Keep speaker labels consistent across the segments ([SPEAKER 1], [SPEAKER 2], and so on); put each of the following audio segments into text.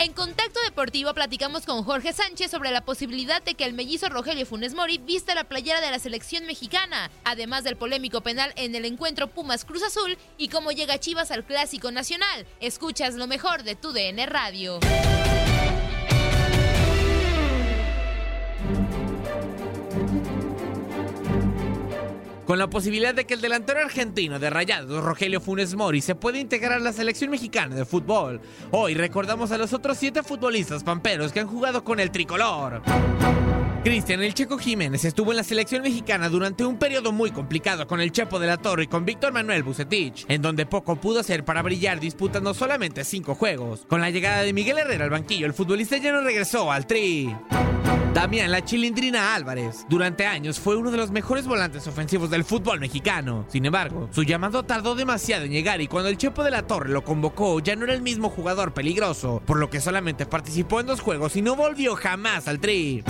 [SPEAKER 1] En Contacto Deportivo platicamos con Jorge Sánchez sobre la posibilidad de que el mellizo Rogelio Funes Mori vista la playera de la selección mexicana, además del polémico penal en el encuentro Pumas Cruz Azul y cómo llega Chivas al Clásico Nacional. Escuchas lo mejor de tu DN Radio.
[SPEAKER 2] Con la posibilidad de que el delantero argentino de Rayados, Rogelio Funes Mori, se pueda integrar a la selección mexicana de fútbol. Hoy recordamos a los otros siete futbolistas pamperos que han jugado con el tricolor. Cristian El Checo Jiménez estuvo en la selección mexicana durante un periodo muy complicado con el Chepo de la Torre y con Víctor Manuel Bucetich, en donde poco pudo hacer para brillar disputando solamente cinco juegos. Con la llegada de Miguel Herrera al banquillo, el futbolista ya no regresó al tri. Damián La Chilindrina Álvarez. Durante años fue uno de los mejores volantes ofensivos del fútbol mexicano. Sin embargo, su llamado tardó demasiado en llegar y cuando el Chepo de la Torre lo convocó ya no era el mismo jugador peligroso, por lo que solamente participó en dos juegos y no volvió jamás al tri.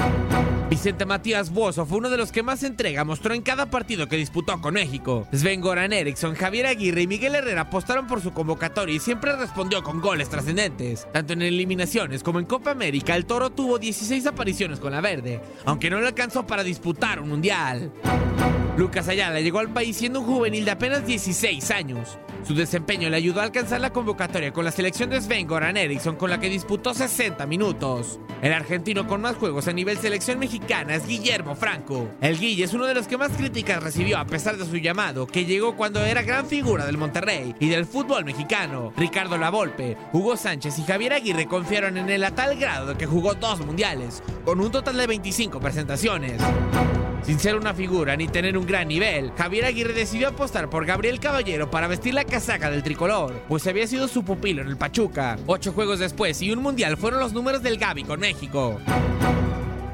[SPEAKER 2] Vicente Matías Bozo fue uno de los que más entrega mostró en cada partido que disputó con México. Sven Goran Eriksson, Javier Aguirre y Miguel Herrera apostaron por su convocatoria y siempre respondió con goles trascendentes. Tanto en eliminaciones como en Copa América, el Toro tuvo 16 apariciones con la verde, aunque no le alcanzó para disputar un mundial. Lucas Ayala llegó al país siendo un juvenil de apenas 16 años. Su desempeño le ayudó a alcanzar la convocatoria con la selección de Sven Goran Eriksson con la que disputó 60 minutos. El argentino con más juegos a nivel selección mexicana es Guillermo Franco. El Guille es uno de los que más críticas recibió a pesar de su llamado, que llegó cuando era gran figura del Monterrey y del fútbol mexicano. Ricardo Lavolpe, Hugo Sánchez y Javier Aguirre confiaron en él a tal grado que jugó dos mundiales, con un total de 25 presentaciones. Sin ser una figura ni tener un gran nivel, Javier Aguirre decidió apostar por Gabriel Caballero para vestir la casaca del tricolor, pues había sido su pupilo en el Pachuca. Ocho juegos después y un mundial fueron los números del Gaby con México.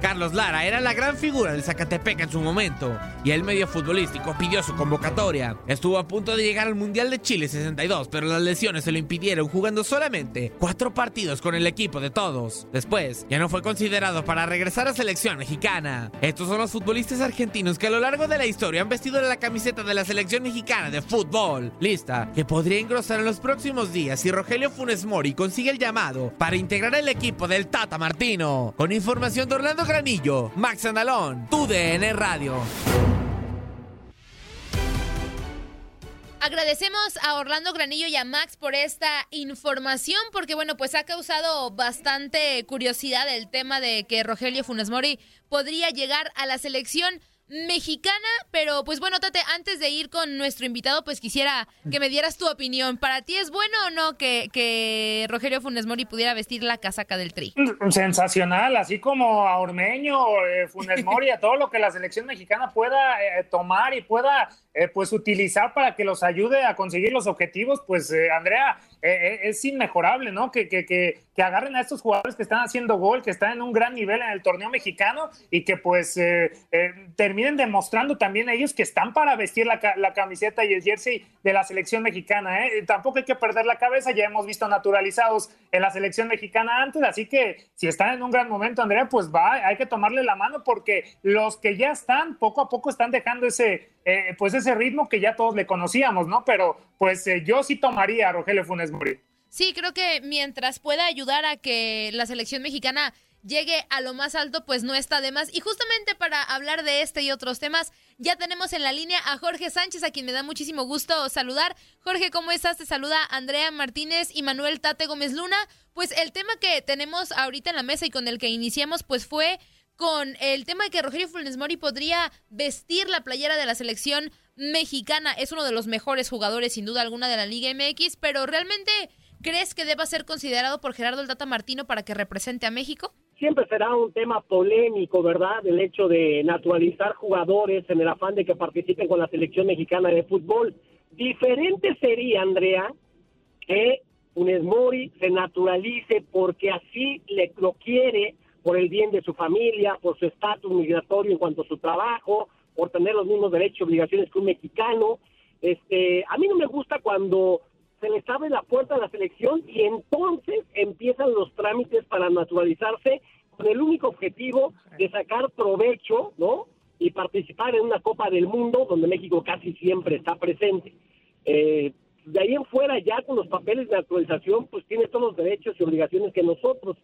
[SPEAKER 2] Carlos Lara era la gran figura del Zacatepec en su momento y el medio futbolístico pidió su convocatoria. Estuvo a punto de llegar al Mundial de Chile 62, pero las lesiones se lo impidieron jugando solamente cuatro partidos con el equipo de todos. Después, ya no fue considerado para regresar a selección mexicana. Estos son los futbolistas argentinos que a lo largo de la historia han vestido la camiseta de la selección mexicana de fútbol. Lista que podría engrosar en los próximos días si Rogelio Funes Mori consigue el llamado para integrar el equipo del Tata Martino. Con información de Orlando Granillo, Max Andalón, tu DN Radio.
[SPEAKER 1] Agradecemos a Orlando Granillo y a Max por esta información, porque bueno, pues ha causado bastante curiosidad el tema de que Rogelio Funes Mori podría llegar a la selección mexicana, pero pues bueno, Tate, antes de ir con nuestro invitado, pues quisiera que me dieras tu opinión. ¿Para ti es bueno o no que, que Rogelio Funes Mori pudiera vestir la casaca del Tri?
[SPEAKER 3] Sensacional, así como a Ormeño, eh, Funes Mori, a todo lo que la selección mexicana pueda eh, tomar y pueda eh, pues utilizar para que los ayude a conseguir los objetivos, pues eh, Andrea, eh, es inmejorable, ¿no? Que, que, que, que, agarren a estos jugadores que están haciendo gol, que están en un gran nivel en el torneo mexicano y que pues terminen demostrando también ellos que están para vestir la, la, camiseta y el jersey de la selección mexicana. ¿eh? Tampoco hay que perder la cabeza, ya hemos visto naturalizados en la selección mexicana antes, así que si están en un gran momento, Andrea, pues va, hay que tomarle la mano porque los que ya están, poco a poco están dejando ese, eh, pues ese ritmo que ya todos le conocíamos, ¿no? Pero pues eh, yo sí tomaría a Rogelio Funes Mori.
[SPEAKER 1] Sí, creo que mientras pueda ayudar a que la selección mexicana llegue a lo más alto, pues no está de más. Y justamente para hablar de este y otros temas, ya tenemos en la línea a Jorge Sánchez, a quien me da muchísimo gusto saludar. Jorge, ¿cómo estás? Te saluda Andrea Martínez y Manuel Tate Gómez Luna. Pues el tema que tenemos ahorita en la mesa y con el que iniciamos, pues fue con el tema de que Rogelio Funes Mori podría vestir la playera de la selección mexicana. Es uno de los mejores jugadores, sin duda alguna, de la Liga MX, pero ¿realmente crees que deba ser considerado por Gerardo el Tata Martino para que represente a México?
[SPEAKER 4] Siempre será un tema polémico, ¿verdad? El hecho de naturalizar jugadores en el afán de que participen con la selección mexicana de fútbol. Diferente sería, Andrea, que Funes Mori se naturalice porque así le, lo quiere por el bien de su familia, por su estatus migratorio en cuanto a su trabajo, por tener los mismos derechos y obligaciones que un mexicano. Este, a mí no me gusta cuando se les abre la puerta a la selección y entonces empiezan los trámites para naturalizarse con el único objetivo de sacar provecho, ¿no? Y participar en una Copa del Mundo donde México casi siempre está presente. Eh, de ahí en fuera, ya con los papeles de naturalización, pues tiene todos los derechos y obligaciones que nosotros.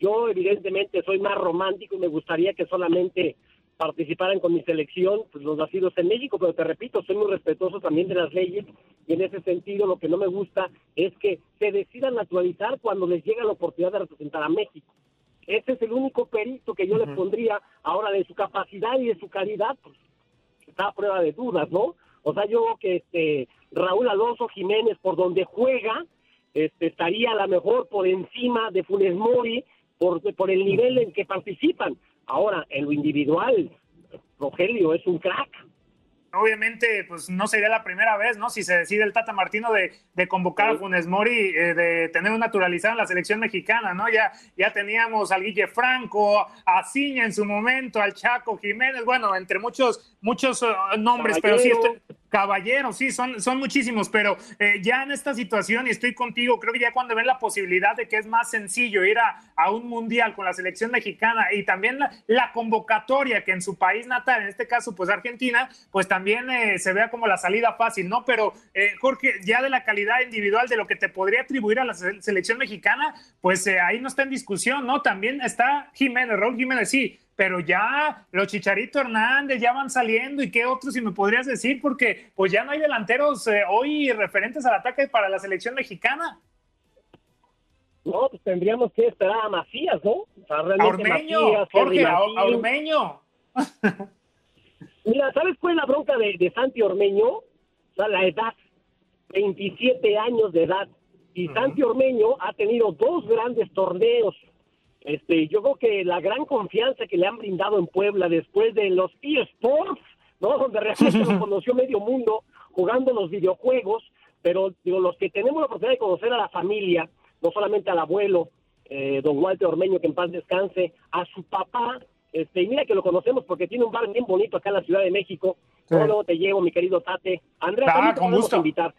[SPEAKER 4] Yo, evidentemente, soy más romántico y me gustaría que solamente participaran con mi selección pues, los nacidos en México, pero te repito, soy muy respetuoso también de las leyes y en ese sentido lo que no me gusta es que se decidan naturalizar cuando les llega la oportunidad de representar a México. Ese es el único perito que yo le pondría ahora de su capacidad y de su calidad, pues está a prueba de dudas, ¿no? O sea, yo que este Raúl Alonso Jiménez, por donde juega, este, estaría a lo mejor por encima de Funes Mori, por, por el nivel en que participan. Ahora, en lo individual, Rogelio es un crack.
[SPEAKER 3] Obviamente, pues no sería la primera vez, ¿no? Si se decide el Tata Martino de, de convocar a Funes Mori, eh, de tener un naturalizado en la selección mexicana, ¿no? Ya, ya teníamos al Guille Franco, a Ciña en su momento, al Chaco Jiménez, bueno, entre muchos, muchos uh, nombres, pero sí, estoy, Caballeros, sí, son, son muchísimos, pero eh, ya en esta situación, y estoy contigo, creo que ya cuando ven la posibilidad de que es más sencillo ir a, a un mundial con la selección mexicana y también la, la, convocatoria que en su país natal, en este caso, pues Argentina, pues también eh, se vea como la salida fácil, ¿no? Pero, eh, Jorge, ya de la calidad individual de lo que te podría atribuir a la selección mexicana, pues eh, ahí no está en discusión, ¿no? También está Jiménez, Raúl Jiménez, sí, pero ya los Chicharito Hernández ya van saliendo y qué otros si me podrías decir porque pues ya no hay delanteros eh, hoy referentes al ataque para la selección mexicana.
[SPEAKER 4] No, pues tendríamos que esperar a Macías, ¿no? O
[SPEAKER 3] sea, Ormeño, Macías, Jorge, a, a, Ormeño.
[SPEAKER 4] Mira, ¿sabes cuál es la bronca de, de, Santi Ormeño? O sea, la edad, 27 años de edad. Y uh -huh. Santi Ormeño ha tenido dos grandes torneos este, yo creo que la gran confianza que le han brindado en Puebla después de los eSports, ¿no? Donde realmente lo conoció medio mundo jugando los videojuegos, pero digo, los que tenemos la oportunidad de conocer a la familia, no solamente al abuelo, eh, don Walter Ormeño, que en paz descanse, a su papá, este, y mira que lo conocemos porque tiene un bar bien bonito acá en la Ciudad de México. Sí. Luego te llevo, mi querido Tate. Andrea,
[SPEAKER 3] ah, con gusto.
[SPEAKER 4] invitar.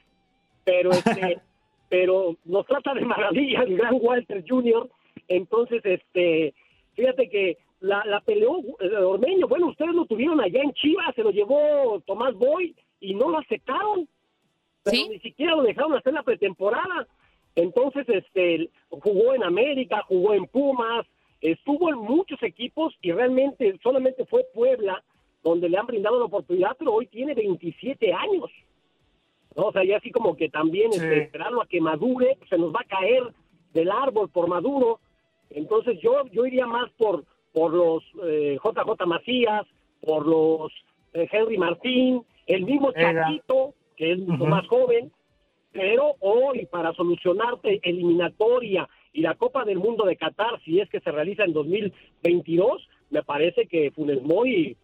[SPEAKER 4] Pero, este, pero nos trata de maravilla el gran Walter Jr., entonces, este, fíjate que la, la peleó eh, Ormeño. Bueno, ustedes lo tuvieron allá en Chivas, se lo llevó Tomás Boy y no lo aceptaron. Pero
[SPEAKER 1] ¿Sí?
[SPEAKER 4] ni siquiera lo dejaron hacer la pretemporada. Entonces, este, jugó en América, jugó en Pumas, estuvo en muchos equipos y realmente solamente fue Puebla donde le han brindado la oportunidad, pero hoy tiene 27 años. ¿no? O sea, ya así como que también
[SPEAKER 3] Sí.
[SPEAKER 4] este, esperarlo a que madure, se nos va a caer del árbol por maduro. Entonces yo yo iría más por por los eh, JJ Macías, por los eh, Henry Martín, el mismo
[SPEAKER 3] Era.
[SPEAKER 4] Chaquito, que es mucho más joven, pero hoy para solucionarte eliminatoria y la Copa del Mundo de Qatar, si es que se realiza en 2022, me parece que Funes Mori,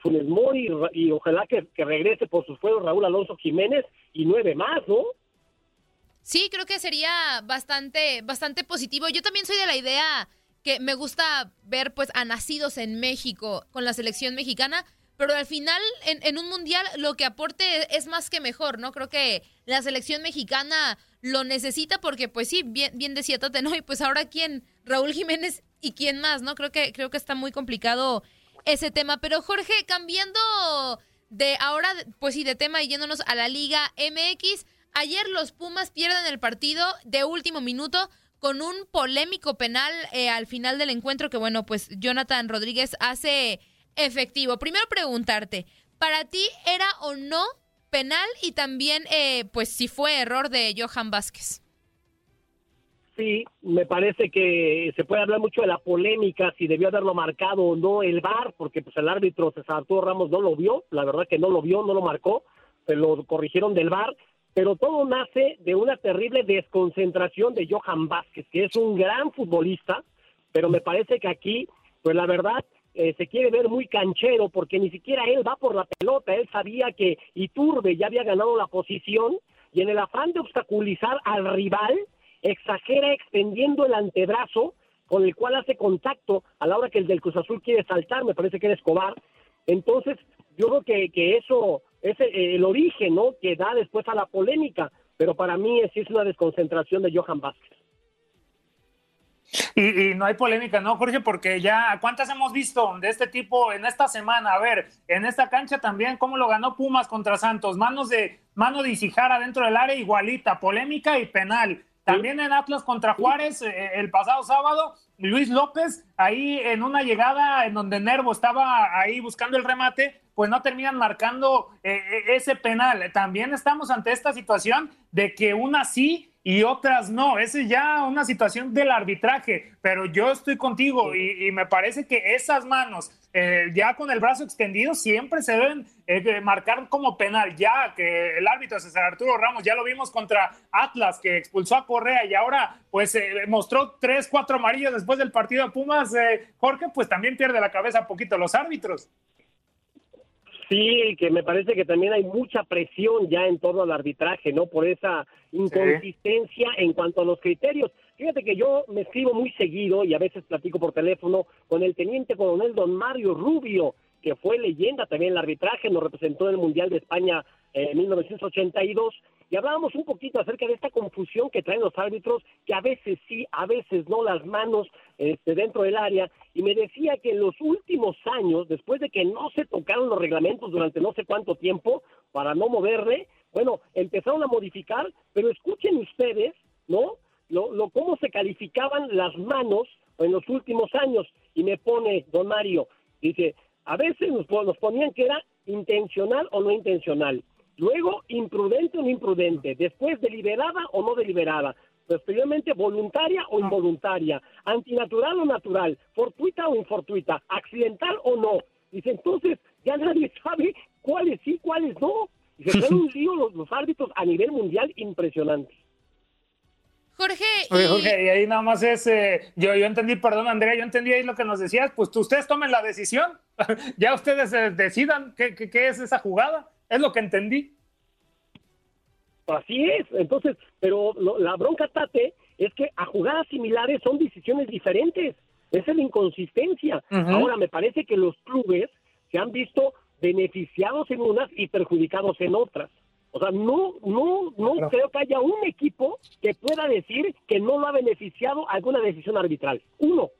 [SPEAKER 4] Funes Mori y ojalá que, que regrese por sus fueros Raúl Alonso Jiménez y nueve más, ¿no?
[SPEAKER 1] Sí, creo que sería bastante, bastante positivo. Yo también soy de la idea que me gusta ver pues a nacidos en México con la selección mexicana, pero al final en, en un mundial lo que aporte es más que mejor, ¿no? Creo que la selección mexicana lo necesita porque pues sí, bien, bien decía Tate, ¿no? Y pues ahora quién, Raúl Jiménez y quién más, ¿no? Creo que, creo que está muy complicado ese tema. Pero Jorge, cambiando de ahora, pues sí, de tema y yéndonos a la Liga MX, ayer los Pumas pierden el partido de último minuto con un polémico penal eh, al final del encuentro que, bueno, pues Jonathan Rodríguez hace efectivo. Primero preguntarte, ¿para ti era o no penal y también, eh, pues, si fue error de Johan Vázquez?
[SPEAKER 4] Sí, me parece que se puede hablar mucho de la polémica, si debió haberlo marcado o no el VAR, porque pues el árbitro César Arturo Ramos no lo vio, la verdad que no lo vio, no lo marcó, se lo corrigieron del VAR, pero todo nace de una terrible desconcentración de Johan Vázquez, que es un gran futbolista, pero me parece que aquí, pues la verdad, eh, se quiere ver muy canchero, porque ni siquiera él va por la pelota, él sabía que Iturbe ya había ganado la posición, y en el afán de obstaculizar al rival, exagera extendiendo el antebrazo con el cual hace contacto a la hora que el del Cruz Azul quiere saltar, me parece que era Escobar. Entonces, yo creo que, que eso es el origen, ¿no? Que da después a la polémica, pero para mí sí es una desconcentración de Johan Vázquez.
[SPEAKER 3] Y, no hay polémica, ¿no, Jorge? Porque ya, ¿cuántas hemos visto de este tipo en esta semana? A ver, en esta cancha también, ¿cómo lo ganó Pumas contra Santos? Manos de, mano de Isijara dentro del área, igualita, polémica y penal. También en Atlas contra Juárez, eh, el pasado sábado, Luis López, ahí en una llegada en donde Nervo estaba ahí buscando el remate, pues no terminan marcando eh, eh, ese penal. También estamos ante esta situación de que una sí y otras no. Esa es ya una situación del arbitraje, pero yo estoy contigo y, me parece que esas manos, eh, ya con el brazo extendido, siempre se deben eh, marcar como penal. Ya que el árbitro César Arturo Ramos, ya lo vimos contra Atlas, que expulsó a Correa y ahora pues eh, mostró tres, cuatro amarillas después del partido de Pumas. Jorge, pues también pierde la cabeza un poquito los árbitros.
[SPEAKER 4] Sí, que me parece que también hay mucha presión ya en torno al arbitraje, ¿no? Por esa inconsistencia en cuanto a los criterios. Fíjate que yo me escribo muy seguido y a veces platico por teléfono con el teniente coronel don Mario Rubio, que fue leyenda también en el arbitraje, nos representó en el Mundial de España en 1982, y hablábamos un poquito acerca de esta confusión que traen los árbitros, que a veces sí, a veces no, las manos este, dentro del área, y me decía que en los últimos años, después de que no se tocaron los reglamentos durante no sé cuánto tiempo, para no moverle, bueno, empezaron a modificar, pero escuchen ustedes, ¿no? Lo, lo, cómo se calificaban las manos en los últimos años, y me pone don Mario, dice, a veces nos, nos ponían que era intencional o no intencional, luego imprudente o no imprudente, después deliberada o no deliberada, posteriormente voluntaria o involuntaria, antinatural o natural, fortuita o infortuita, accidental o no. Dice, entonces ya nadie sabe cuáles sí, cuáles no. Y se traen un lío los, los árbitros a nivel mundial impresionante.
[SPEAKER 1] Jorge.
[SPEAKER 3] Y... Jorge, y ahí nada más es, eh, yo, yo entendí, perdón Andrea, yo entendí ahí lo que nos decías, pues ustedes tomen la decisión, ya ustedes eh, decidan qué, qué, es esa jugada, es lo que entendí.
[SPEAKER 4] Así es, entonces, pero la bronca, Tate, es que a jugadas similares son decisiones diferentes, esa es la inconsistencia. Ahora, me parece que los clubes se han visto beneficiados en unas y perjudicados en otras. O sea, no, no, no creo que haya un equipo que pueda decir que no lo ha beneficiado alguna decisión arbitral. Uno.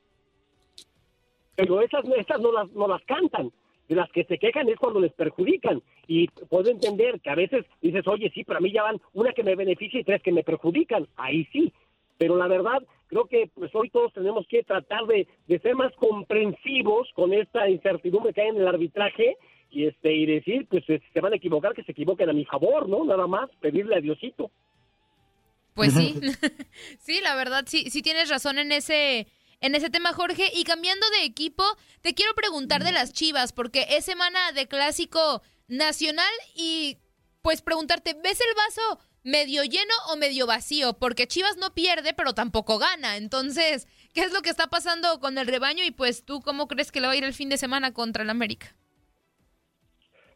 [SPEAKER 4] Pero esas, esas no, las, no las cantan. De las que se quejan es cuando les perjudican. Y puedo entender que a veces dices, oye, sí, pero a mí ya van una que me beneficia y tres que me perjudican. Ahí sí. Pero la verdad, creo que pues hoy todos tenemos que tratar de, de ser más comprensivos con esta incertidumbre que hay en el arbitraje y este y decir pues si se van a equivocar que se equivoquen a mi favor no nada más pedirle a Diosito
[SPEAKER 1] pues sí sí la verdad sí sí tienes razón en ese en ese tema Jorge. Y cambiando de equipo te quiero preguntar de las Chivas porque es semana de clásico nacional y pues preguntarte ves el vaso medio lleno o medio vacío porque Chivas no pierde pero tampoco gana. Entonces qué es lo que está pasando con el rebaño y pues tú cómo crees que le va a ir el fin de semana contra el América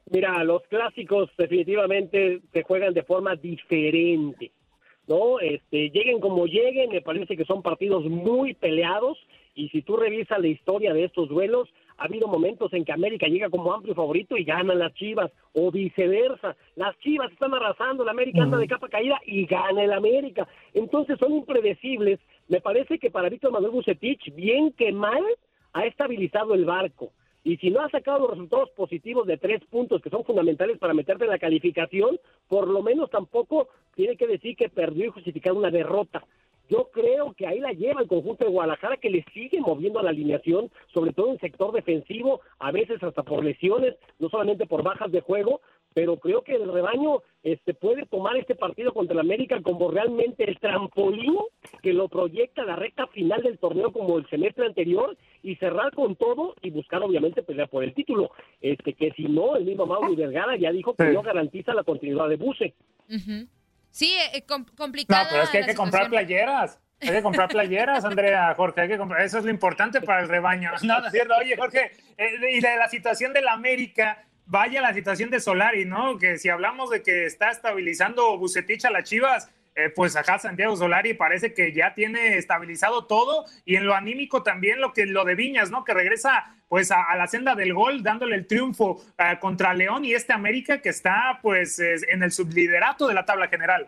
[SPEAKER 4] Mira, los clásicos definitivamente se juegan de forma diferente, ¿no? Este, lleguen como lleguen, me parece que son partidos muy peleados y si tú revisas la historia de estos duelos, ha habido momentos en que América llega como amplio favorito y ganan las Chivas, o viceversa. Las Chivas están arrasando, la América anda de capa caída y gana el América. Entonces son impredecibles. Me parece que para Víctor Manuel Bucetich, bien que mal, ha estabilizado el barco. Y si no ha sacado los resultados positivos de tres puntos que son fundamentales para meterte en la calificación, por lo menos tampoco tiene que decir que perdió y justificar una derrota. Yo creo que ahí la lleva el conjunto de Guadalajara que le sigue moviendo a la alineación, sobre todo en sector defensivo, a veces hasta por lesiones, no solamente por bajas de juego, pero creo que el rebaño este, puede tomar este partido contra el América como realmente el trampolín que lo proyecta a la recta final del torneo como el semestre anterior y cerrar con todo y buscar obviamente pelear por el título. Este que si no, el mismo Mauro Vergara ya dijo que no garantiza la continuidad de Buse.
[SPEAKER 1] Sí, eh, complicado.
[SPEAKER 3] No, pero es que hay que comprar playeras. Hay que comprar playeras, Andrea, Jorge, hay que comprar. Eso es lo importante para el rebaño. No, no es cierto. Oye, Jorge, eh, y de la situación del América, vaya la situación de Solari, ¿no? Que si hablamos de que está estabilizando Bucetich a las Chivas, eh, pues acá Santiago Solari parece que ya tiene estabilizado todo y en lo anímico también lo que lo de Viñas, ¿no? Que regresa pues a, la senda del gol dándole el triunfo eh, contra León y este América que está pues en el subliderato de la tabla general.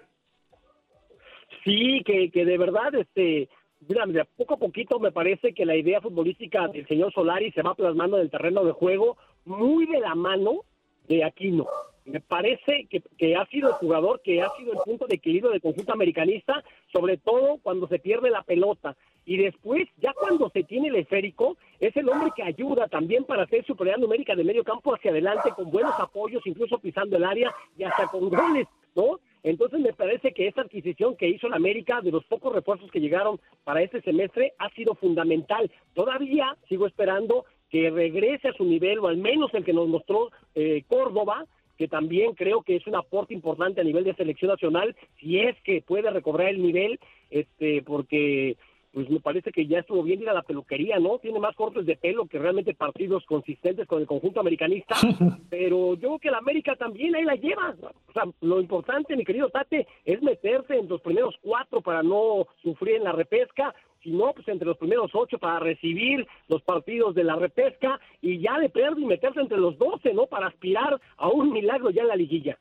[SPEAKER 4] Sí, que, que de verdad este mira, poco a poquito me parece que la idea futbolística del señor Solari se va plasmando en el terreno de juego muy de la mano de Aquino. Me parece que, ha sido el jugador que ha sido el punto de equilibrio del conjunto americanista, sobre todo cuando se pierde la pelota. Y después, ya cuando se tiene el esférico, es el hombre que ayuda también para hacer superioridad numérica de medio campo hacia adelante, con buenos apoyos, incluso pisando el área y hasta con goles, ¿no? Entonces me parece que esta adquisición que hizo la América de los pocos refuerzos que llegaron para este semestre ha sido fundamental. Todavía sigo esperando que regrese a su nivel o al menos el que nos mostró eh, Córdoba, que también creo que es un aporte importante a nivel de selección nacional, si es que puede recobrar el nivel, este, porque pues me parece que ya estuvo bien ir a la peluquería, ¿no? Tiene más cortes de pelo que realmente partidos consistentes con el conjunto americanista, pero yo creo que la América también ahí la lleva. O sea, lo importante, mi querido Tate, es meterse en los primeros cuatro para no sufrir en la repesca, si no, pues entre los primeros ocho para recibir los partidos de la repesca y ya de perder y meterse entre los doce, ¿no? Para aspirar a un milagro ya en la liguilla.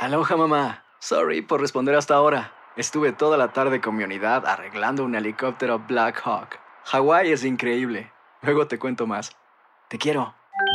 [SPEAKER 5] Aloha mamá. Sorry por responder hasta ahora. Estuve toda la tarde con mi unidad arreglando un helicóptero Black Hawk. Hawái es increíble. Luego te cuento más. Te quiero.